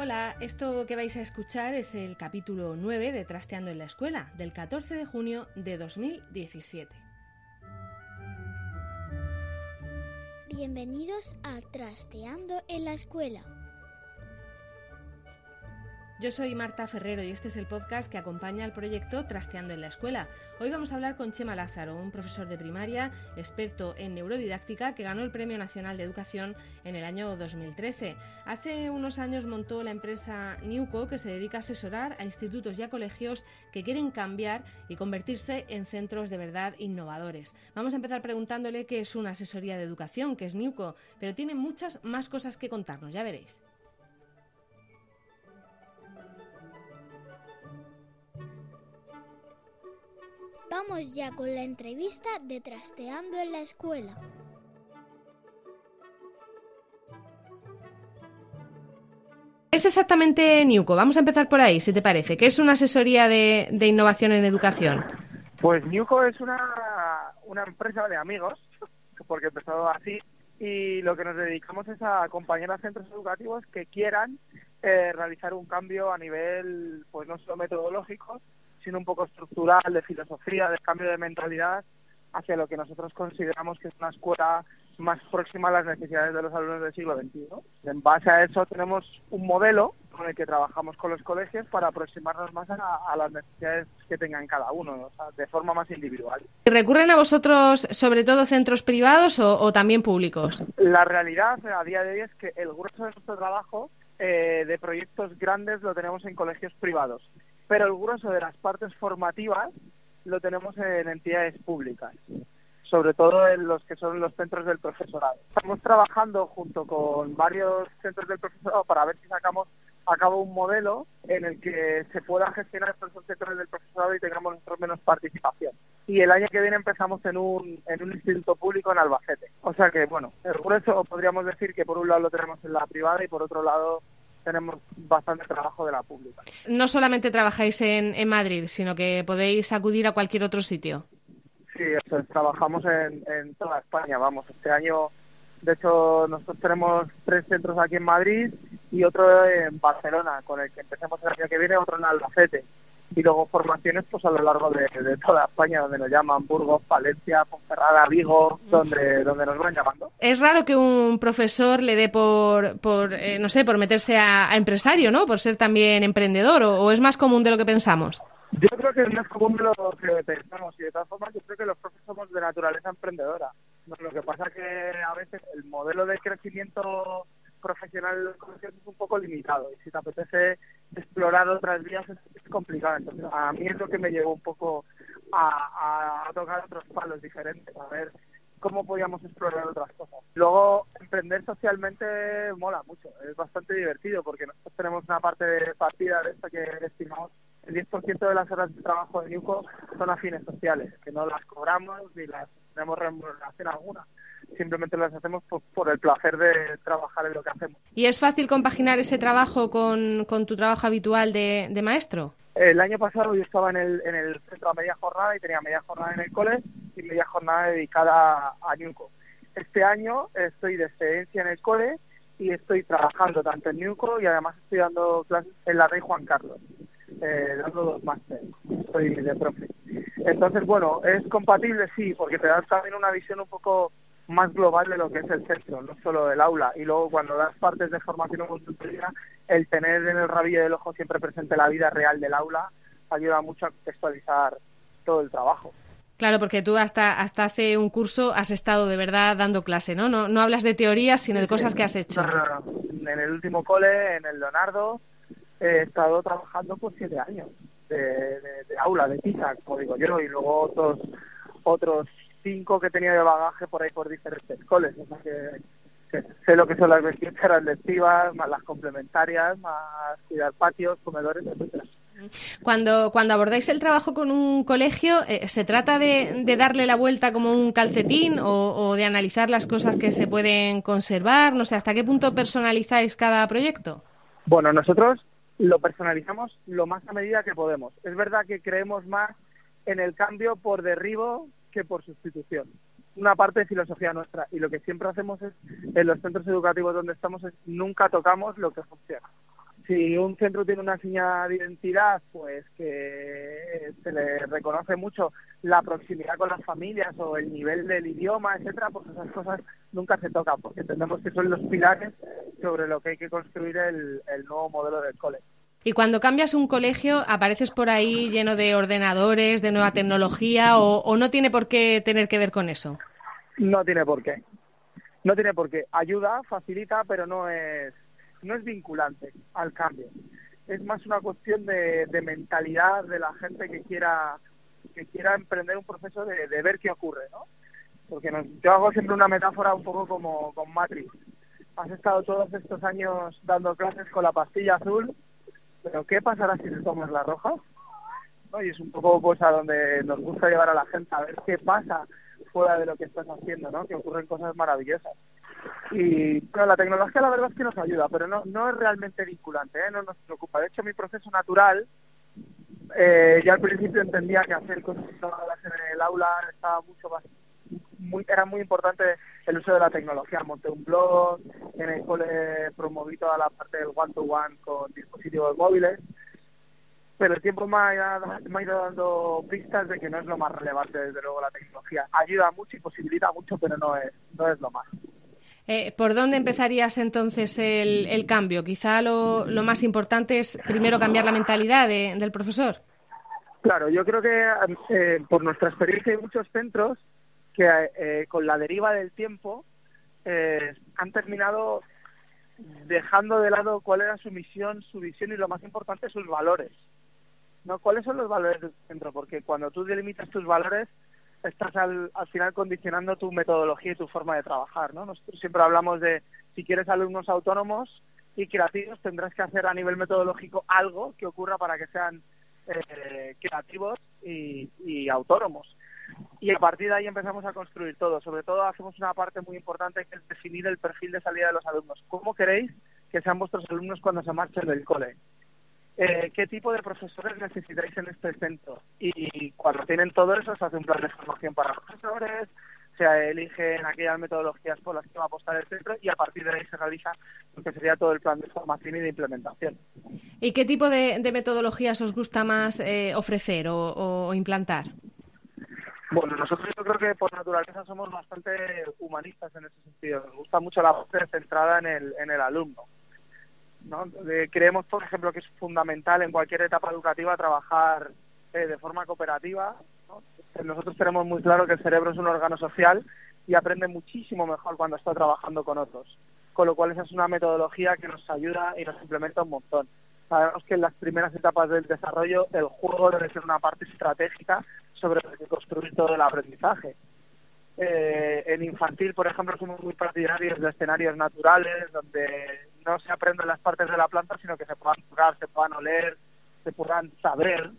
Hola, esto que vais a escuchar es el capítulo 9 de Trasteando en la Escuela, del 14 de junio de 2017. Bienvenidos a Trasteando en la Escuela. Yo soy Marta Ferrero y este es el podcast que acompaña al proyecto Trasteando en la Escuela. Hoy vamos a hablar con Chema Lázaro, un profesor de primaria, experto en neurodidáctica, que ganó el Premio Nacional de Educación en el año 2013. Hace unos años montó la empresa Newco, que se dedica a asesorar a institutos y a colegios que quieren cambiar y convertirse en centros de verdad innovadores. Vamos a empezar preguntándole qué es una asesoría de educación, que es Newco, pero tiene muchas más cosas que contarnos, ya veréis. Vamos ya con la entrevista de Trasteando en la Escuela. ¿Qué es exactamente Newco? Vamos a empezar por ahí, si te parece. ¿Qué es una asesoría de, de innovación en educación? Pues Newco es una, una empresa de amigos, porque empezó así, y lo que nos dedicamos es a acompañar a centros educativos que quieran eh, realizar un cambio a nivel, pues no solo metodológico, sino un poco estructural, de filosofía, de cambio de mentalidad hacia lo que nosotros consideramos que es una escuela más próxima a las necesidades de los alumnos del siglo XXI. En base a eso tenemos un modelo con el que trabajamos con los colegios para aproximarnos más a, a las necesidades que tengan cada uno, o sea, de forma más individual. ¿Recurren a vosotros sobre todo centros privados o, o, también públicos? La realidad a día de hoy es que el grueso de nuestro trabajo eh, de proyectos grandes lo tenemos en colegios privados, pero el grueso de las partes formativas lo tenemos en entidades públicas sobre todo en los que son los centros del profesorado. Estamos trabajando junto con varios centros del profesorado para ver si sacamos a cabo un modelo en el que se pueda gestionar estos sectores del profesorado y tengamos menos participación. Y el año que viene empezamos en un, en un instituto público en Albacete. O sea que, bueno, el grueso podríamos decir que por un lado lo tenemos en la privada y por otro lado tenemos bastante trabajo de la pública. No solamente trabajáis en, en Madrid, sino que podéis acudir a cualquier otro sitio. Sí, eso, trabajamos en, en toda España, vamos. Este año, de hecho, nosotros tenemos tres centros aquí en Madrid y otro en Barcelona, con el que empecemos el año que viene, otro en Albacete. Y luego formaciones pues a lo largo de, de toda España, donde nos llaman Burgos, Valencia, Ponferrada, Vigo, donde, donde nos van llamando. Es raro que un profesor le dé por, por eh, no sé, por meterse a, a, empresario, ¿no? Por ser también emprendedor, o, o es más común de lo que pensamos. Yo creo que es más común de lo que pensamos y de todas formas yo creo que los profes somos de naturaleza emprendedora. Lo que pasa que a veces el modelo de crecimiento profesional es un poco limitado y si te apetece explorar otras vías es, es complicado. Entonces a mí es lo que me llevó un poco a, a, a tocar otros palos diferentes, a ver cómo podíamos explorar otras cosas. Luego, emprender socialmente mola mucho, es bastante divertido porque nosotros tenemos una parte de partida de esta que estimamos el 10% de las horas de trabajo de Newco son afines sociales, que no las cobramos ni las tenemos remuneración alguna. Simplemente las hacemos por, por, el placer de trabajar en lo que hacemos. ¿Y es fácil compaginar ese trabajo con, con tu trabajo habitual de, de, maestro? El año pasado yo estaba en el, en el centro a media jornada y tenía media jornada en el cole y media jornada dedicada a, Newco. Este año estoy de excedencia en el cole y estoy trabajando tanto en Newco y además estoy dando clases en la Rey Juan Carlos eh, dando dos másteres, soy de profe. Entonces, bueno, es compatible, sí, porque te da también una visión un poco más global de lo que es el centro, no solo el aula. Y luego cuando das partes de formación o consultoría, el tener en el rabillo del ojo siempre presente la vida real del aula ayuda mucho a contextualizar todo el trabajo. Claro, porque tú hasta, hasta hace un curso has estado de verdad dando clase, ¿no? No, no hablas de teorías, sino de cosas que has hecho. En el último cole, en el Leonardo, he estado trabajando por siete años de, aula, de pizza, como digo yo, y luego otros, otros cinco que tenía de bagaje por ahí por diferentes coles. O sea que, sé lo que son las vestiduras lectivas, más las complementarias, más cuidar patios, comedores, etcétera. Cuando, cuando abordáis el trabajo con un colegio, eh, ¿se trata de, darle la vuelta como un calcetín o, de analizar las cosas que se pueden conservar? No sé, ¿hasta qué punto personalizáis cada proyecto? Bueno, nosotros lo personalizamos lo más a medida que podemos. Es verdad que creemos más en el cambio por derribo que por sustitución. Una parte de filosofía nuestra y lo que siempre hacemos es en los centros educativos donde estamos es nunca tocamos lo que funciona si un centro tiene una señal de identidad, pues que se le reconoce mucho la proximidad con las familias o el nivel del idioma, etcétera, pues esas cosas nunca se tocan, porque entendemos que son los pilares sobre lo que hay que construir el, nuevo modelo del cole. Y cuando cambias un colegio, apareces por ahí lleno de ordenadores, de nueva tecnología, o, no tiene por qué tener que ver con eso. No tiene por qué. No tiene por qué. Ayuda, facilita, pero no es no es vinculante al cambio. Es más una cuestión de, mentalidad de la gente que quiera que quiera emprender un proceso de, ver qué ocurre, ¿no? Porque yo hago siempre una metáfora un poco como con Matrix. Has estado todos estos años dando clases con la pastilla azul, pero ¿qué pasará si te tomas la roja? Y es un poco pues a donde nos gusta llevar a la gente a ver qué pasa fuera de lo que estás haciendo, ¿no? Que ocurren cosas maravillosas. Y bueno, la tecnología la verdad es que nos ayuda, pero no, no es realmente vinculante, ¿eh? no nos preocupa. De hecho, mi proceso natural, eh, yo al principio entendía que hacer cosas en el aula estaba mucho más muy, era muy importante el uso de la tecnología. Monté un blog, en el cole promoví toda la parte del one-to-one con dispositivos móviles, pero el tiempo me ha, me ha, ido dando pistas de que no es lo más relevante, desde luego, la tecnología. Ayuda mucho y posibilita mucho, pero no es, no es lo más. Eh, ¿Por dónde empezarías entonces el, cambio? Quizá lo, más importante es primero cambiar la mentalidad del profesor. Claro, yo creo que eh, por nuestra experiencia hay muchos centros que eh, con la deriva del tiempo han terminado dejando de lado cuál era su misión, su visión y lo más importante, sus valores. ¿no? ¿Cuáles son los valores del centro? Porque cuando tú delimitas tus valores, estás al, al final condicionando tu metodología y tu forma de trabajar, ¿no? Nosotros siempre hablamos de si quieres alumnos autónomos y creativos tendrás que hacer a nivel metodológico algo que ocurra para que sean eh, creativos y autónomos. Y a partir de ahí empezamos a construir todo. Sobre todo hacemos una parte muy importante que es definir el perfil de salida de los alumnos. ¿Cómo queréis que sean vuestros alumnos cuando se marchen del cole? Eh, qué tipo de profesores necesitáis en este centro. Y cuando tienen todo eso, se hace un plan de formación para profesores, se eligen aquellas metodologías por las que va a apostar el centro y a partir de ahí se realiza lo que sería todo el plan de formación y de implementación. ¿Y qué tipo de, metodologías os gusta más eh, ofrecer o, implantar? Bueno, nosotros yo creo que por naturaleza somos bastante humanistas en ese sentido. Nos gusta mucho la parte centrada en el, en el alumno. ¿no? creemos, por ejemplo, que es fundamental en cualquier etapa educativa trabajar eh, de forma cooperativa. Nosotros tenemos muy claro que el cerebro es un órgano social y aprende muchísimo mejor cuando está trabajando con otros. Con lo cual esa es una metodología que nos ayuda y nos implementa un montón. Sabemos que en las primeras etapas del desarrollo el juego debe ser una parte estratégica sobre la que construir todo el aprendizaje. Eh, en infantil, por ejemplo, somos muy partidarios de escenarios naturales donde no se aprenden las partes de la planta, sino que se puedan tocar, se puedan oler, se puedan saber.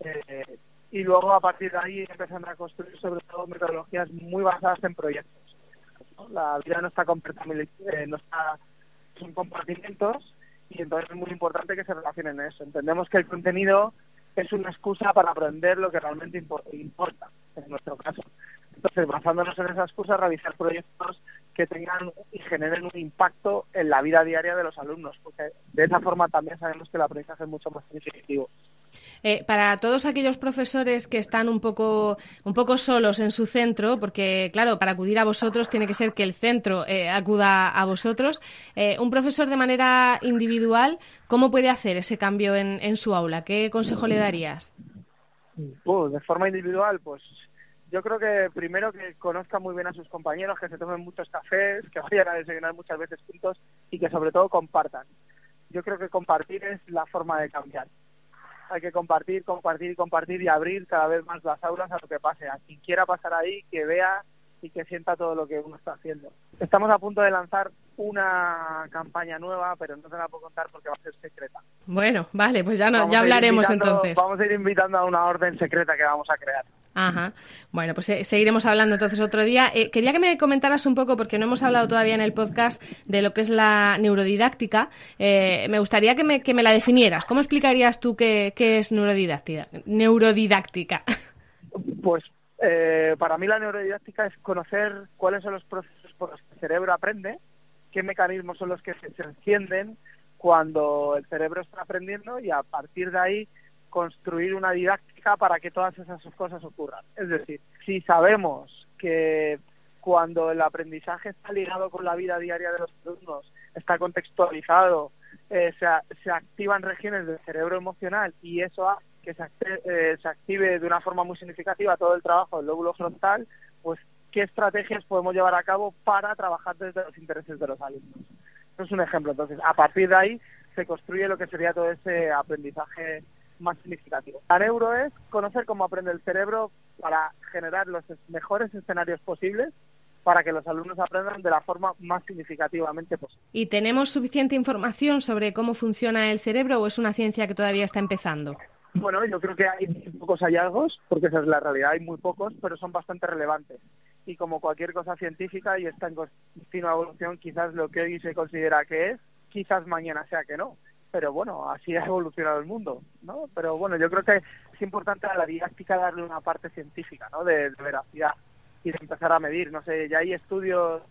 Eh, y luego a partir de ahí empezando a construir sobre todo metodologías muy basadas en proyectos. La vida no está, eh, no está son compartimentos y entonces es muy importante que se relacionen en eso. Entendemos que el contenido es una excusa para aprender lo que realmente importa, en nuestro caso. Entonces, basándonos en esas cosas, realizar proyectos que tengan y generen un impacto en la vida diaria de los alumnos, porque de esa forma también sabemos que el aprendizaje es mucho más significativo. Eh, para todos aquellos profesores que están un poco, un poco solos en su centro, porque claro, para acudir a vosotros tiene que ser que el centro eh, acuda a vosotros, eh, un profesor de manera individual, ¿cómo puede hacer ese cambio en, su aula? ¿Qué consejo le darías? Pues, de forma individual, pues yo creo que primero que conozca muy bien a sus compañeros, que se tomen muchos cafés, que vayan a desayunar muchas veces juntos y que sobre todo compartan. Yo creo que compartir es la forma de cambiar hay que compartir, compartir y compartir y abrir cada vez más las aulas a lo que pase. A quien quiera pasar ahí, que vea y que sienta todo lo que uno está haciendo. Estamos a punto de lanzar una campaña nueva, pero no se la puedo contar porque va a ser secreta. Bueno, vale, pues ya, no, ya hablaremos entonces. Vamos a ir invitando a una orden secreta que vamos a crear. Ajá. Bueno, pues eh, seguiremos hablando entonces otro día. Eh, quería que me comentaras un poco, porque no hemos hablado todavía en el podcast de lo que es la neurodidáctica. Eh, me gustaría que me, que me la definieras. ¿Cómo explicarías tú qué, qué es neurodidáctica? neurodidáctica? Pues eh, para mí la neurodidáctica es conocer cuáles son los procesos por los que el cerebro aprende, qué mecanismos son los que se, encienden cuando el cerebro está aprendiendo y a partir de ahí construir una didáctica para que todas esas cosas ocurran. Es decir, si sabemos que cuando el aprendizaje está ligado con la vida diaria de los alumnos, está contextualizado, eh, se, se activan regiones del cerebro emocional y eso hace que eh, se, active de una forma muy significativa todo el trabajo del lóbulo frontal, pues qué estrategias podemos llevar a cabo para trabajar desde los intereses de los alumnos. Eso es un ejemplo. Entonces, a partir de ahí se construye lo que sería todo ese aprendizaje más significativo. La neuro es conocer cómo aprende el cerebro para generar los mejores escenarios posibles para que los alumnos aprendan de la forma más significativamente posible. ¿Y tenemos suficiente información sobre cómo funciona el cerebro o es una ciencia que todavía está empezando? Bueno, yo creo que hay pocos hallazgos, porque esa es la realidad, hay muy pocos, pero son bastante relevantes. Y como cualquier cosa científica y está en continua evolución, quizás lo que hoy se considera que es, quizás mañana sea que no. Pero bueno, así ha evolucionado el mundo, ¿no? Pero bueno, yo creo que es importante a la didáctica darle una parte científica, ¿no? De, veracidad y de empezar a medir. No sé, ya hay estudios,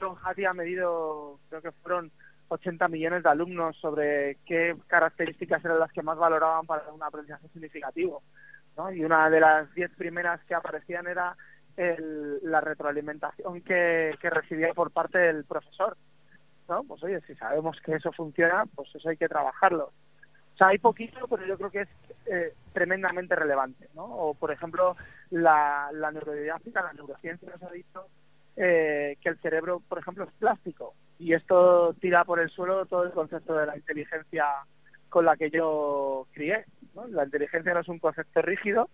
John Hattie ha medido, creo que fueron 80 millones de alumnos sobre qué características eran las que más valoraban para un aprendizaje significativo. ¿no? Y una de las 10 primeras que aparecían era el, la retroalimentación que, que recibía por parte del profesor. ¿No? Pues oye, si sabemos que eso funciona, pues eso hay que trabajarlo. O sea, hay poquito, pero yo creo que es eh, tremendamente relevante. ¿no? O, por ejemplo, la, la neurodidáctica, la neurociencia nos ha dicho eh, que el cerebro, por ejemplo, es plástico y esto tira por el suelo todo el concepto de la inteligencia con la que yo crié. La inteligencia no es un concepto rígido,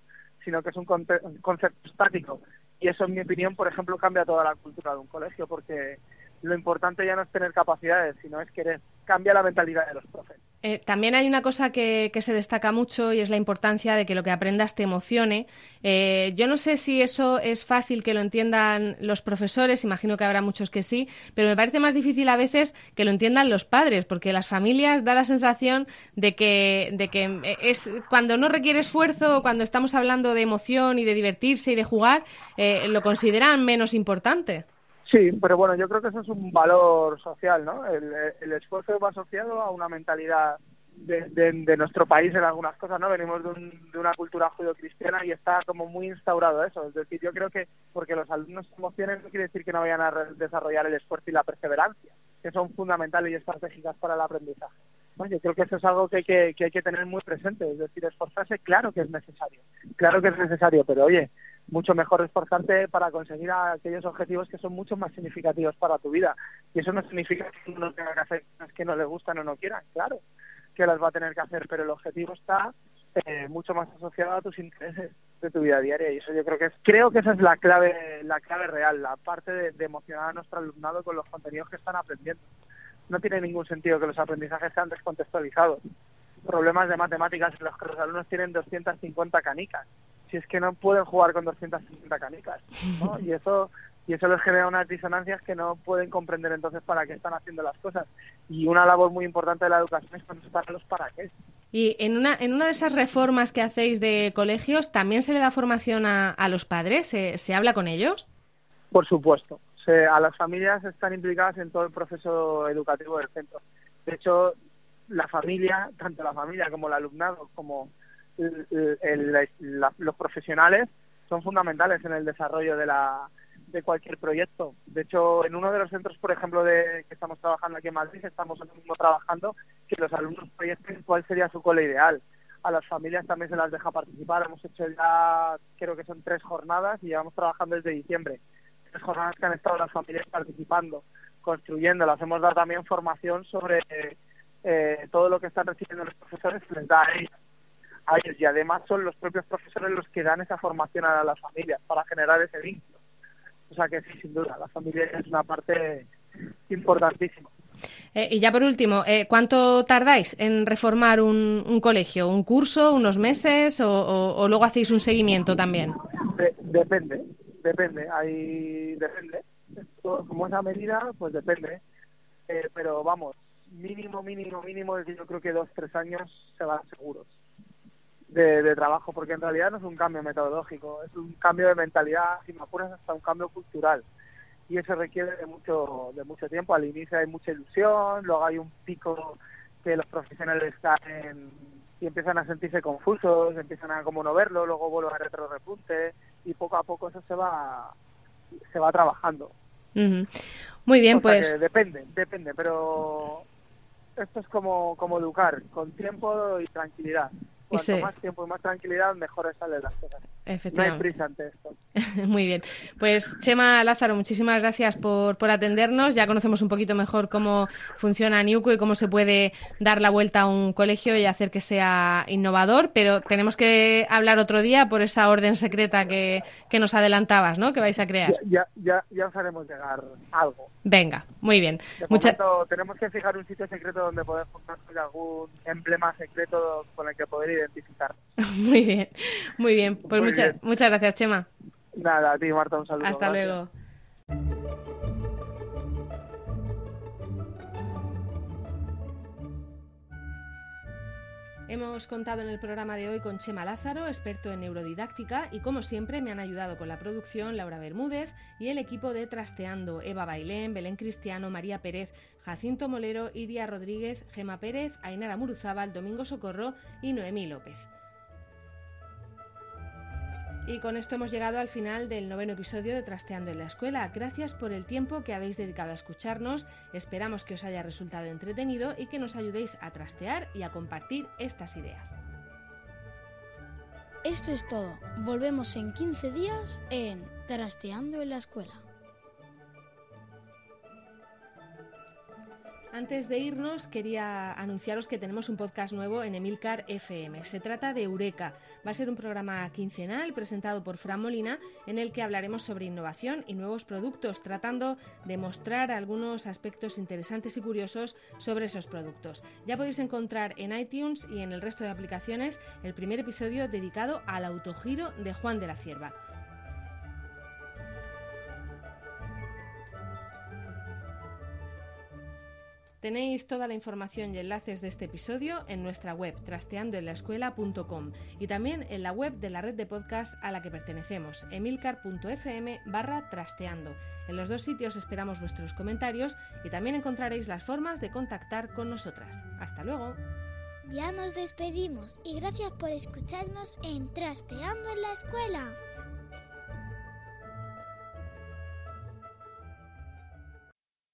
sino que es un concepto estático. Y eso, en mi opinión, por ejemplo, cambia toda la cultura de un colegio, porque lo importante ya no es tener capacidades, sino es querer. Cambia la mentalidad de los profes. Eh, también hay una cosa que, se destaca mucho y es la importancia de que lo que aprendas te emocione. Eh, yo no sé si eso es fácil que lo entiendan los profesores, imagino que habrá muchos que sí, pero me parece más difícil a veces que lo entiendan los padres, porque las familias da la sensación de que, de que es cuando no requiere esfuerzo, cuando estamos hablando de emoción y de divertirse y de jugar, eh, lo consideran menos importante. Sí, pero bueno, yo creo que eso es un valor social, ¿no? El, esfuerzo va asociado a una mentalidad de, de, nuestro país en algunas cosas, ¿no? Venimos de, un, de una cultura judio-cristiana y está como muy instaurado eso. Es decir, yo creo que porque los alumnos se emocionen no quiere decir que no vayan a desarrollar el esfuerzo y la perseverancia, que son fundamentales y estratégicas para el aprendizaje. yo creo que eso es algo que hay que, que hay que tener muy presente. Es decir, esforzarse, claro que es necesario, claro que es necesario, pero oye, mucho mejor esforzarte para conseguir aquellos objetivos que son mucho más significativos para tu vida. Y eso no significa que uno tenga que hacer cosas que no le gustan o no quieran, claro que las va a tener que hacer, pero el objetivo está eh, mucho más asociado a tus intereses de tu vida diaria. Y eso yo creo que es creo que esa es la clave la clave real la parte de, de emocionar a nuestro alumnado con los contenidos que están aprendiendo. No tiene ningún sentido que los aprendizajes sean descontextualizados. Problemas de matemáticas en los que los alumnos tienen 250 canicas si es que no pueden jugar con 250 canicas, ¿no? Y eso y eso les genera unas disonancias que no pueden comprender entonces para qué están haciendo las cosas. Y una labor muy importante de la educación es contestar los para qué. Y en una, en una de esas reformas que hacéis de colegios, ¿también se le da formación a, a los padres? ¿Se, ¿Se, habla con ellos? Por supuesto. Se, a las familias están implicadas en todo el proceso educativo del centro. De hecho, la familia, tanto la familia como el alumnado, como los profesionales son fundamentales en el desarrollo de la de cualquier proyecto. De hecho, en uno de los centros, por ejemplo, de que estamos trabajando aquí en Madrid, estamos ahora mismo trabajando que los alumnos proyecten cuál sería su cole ideal. A las familias también se las deja participar. Hemos hecho ya, creo que son tres jornadas y llevamos trabajando desde diciembre. Tres jornadas que han estado las familias participando, construyéndolas. Hemos dado también formación sobre eh, todo lo que están recibiendo los profesores, les da a ellos a ellos y además son los propios profesores los que dan esa formación a las familias para generar ese vínculo. O sea que sí, sin duda, la familia es una parte importantísima. Eh, y ya por último, eh, ¿cuánto tardáis en reformar un, colegio? ¿Un curso, unos meses o, luego hacéis un seguimiento también? depende, depende, ahí depende. como esa medida, pues depende. Eh, pero vamos, mínimo, mínimo, mínimo, yo creo que dos, tres años se van seguros de, trabajo, porque en realidad no es un cambio metodológico, es un cambio de mentalidad, si me apuras, hasta un cambio cultural. Y eso requiere de mucho, de mucho tiempo. Al inicio hay mucha ilusión, luego hay un pico que los profesionales caen y empiezan a sentirse confusos, empiezan a como no verlo, luego vuelve a retro repunte y poco a poco eso se va se va trabajando. Muy bien, pues depende, depende, pero esto es como como educar con tiempo y tranquilidad. Cuanto más tiempo y más tranquilidad, mejor salen las cosas. No hay prisa ante esto. Muy bien. Pues Chema Lázaro, muchísimas gracias por, por atendernos. Ya conocemos un poquito mejor cómo funciona Niuco y cómo se puede dar la vuelta a un colegio y hacer que sea innovador, pero tenemos que hablar otro día por esa orden secreta que, que nos adelantabas, ¿no? Que vais a crear. Ya, ya, ya os haremos llegar algo. Venga, muy bien. tenemos que fijar un sitio secreto donde poder juntar algún emblema secreto con el que poder identificar. muy bien, muy bien. Pues muchas, muchas gracias, Chema. Nada, a ti, Marta, un saludo. Hasta luego. Hemos contado en el programa de hoy con Chema Lázaro, experto en neurodidáctica, y como siempre me han ayudado con la producción Laura Bermúdez y el equipo de Trasteando, Eva Bailén, Belén Cristiano, María Pérez, Jacinto Molero, Iria Rodríguez, Gema Pérez, Ainara Muruzábal, Domingo Socorro y Noemí López. Y con esto hemos llegado al final del noveno episodio de Trasteando en la Escuela. Gracias por el tiempo que habéis dedicado a escucharnos. Esperamos que os haya resultado entretenido y que nos ayudéis a trastear y a compartir estas ideas. Esto es todo. Volvemos en 15 días en Trasteando en la Escuela. Antes de irnos, quería anunciaros que tenemos un podcast nuevo en Emilcar FM. Se trata de Eureka. Va a ser un programa quincenal presentado por Fran Molina en el que hablaremos sobre innovación y nuevos productos, tratando de mostrar algunos aspectos interesantes y curiosos sobre esos productos. Ya podéis encontrar en iTunes y en el resto de aplicaciones el primer episodio dedicado al autogiro de Juan de la Cierva. Tenéis toda la información y enlaces de este episodio en nuestra web trasteandoenlaescuela.com y también en la web de la red de podcast a la que pertenecemos, emilcar.fm barra trasteando. En los dos sitios esperamos vuestros comentarios y también encontraréis las formas de contactar con nosotras. Hasta luego. Ya nos despedimos y gracias por escucharnos en Trasteando en la Escuela.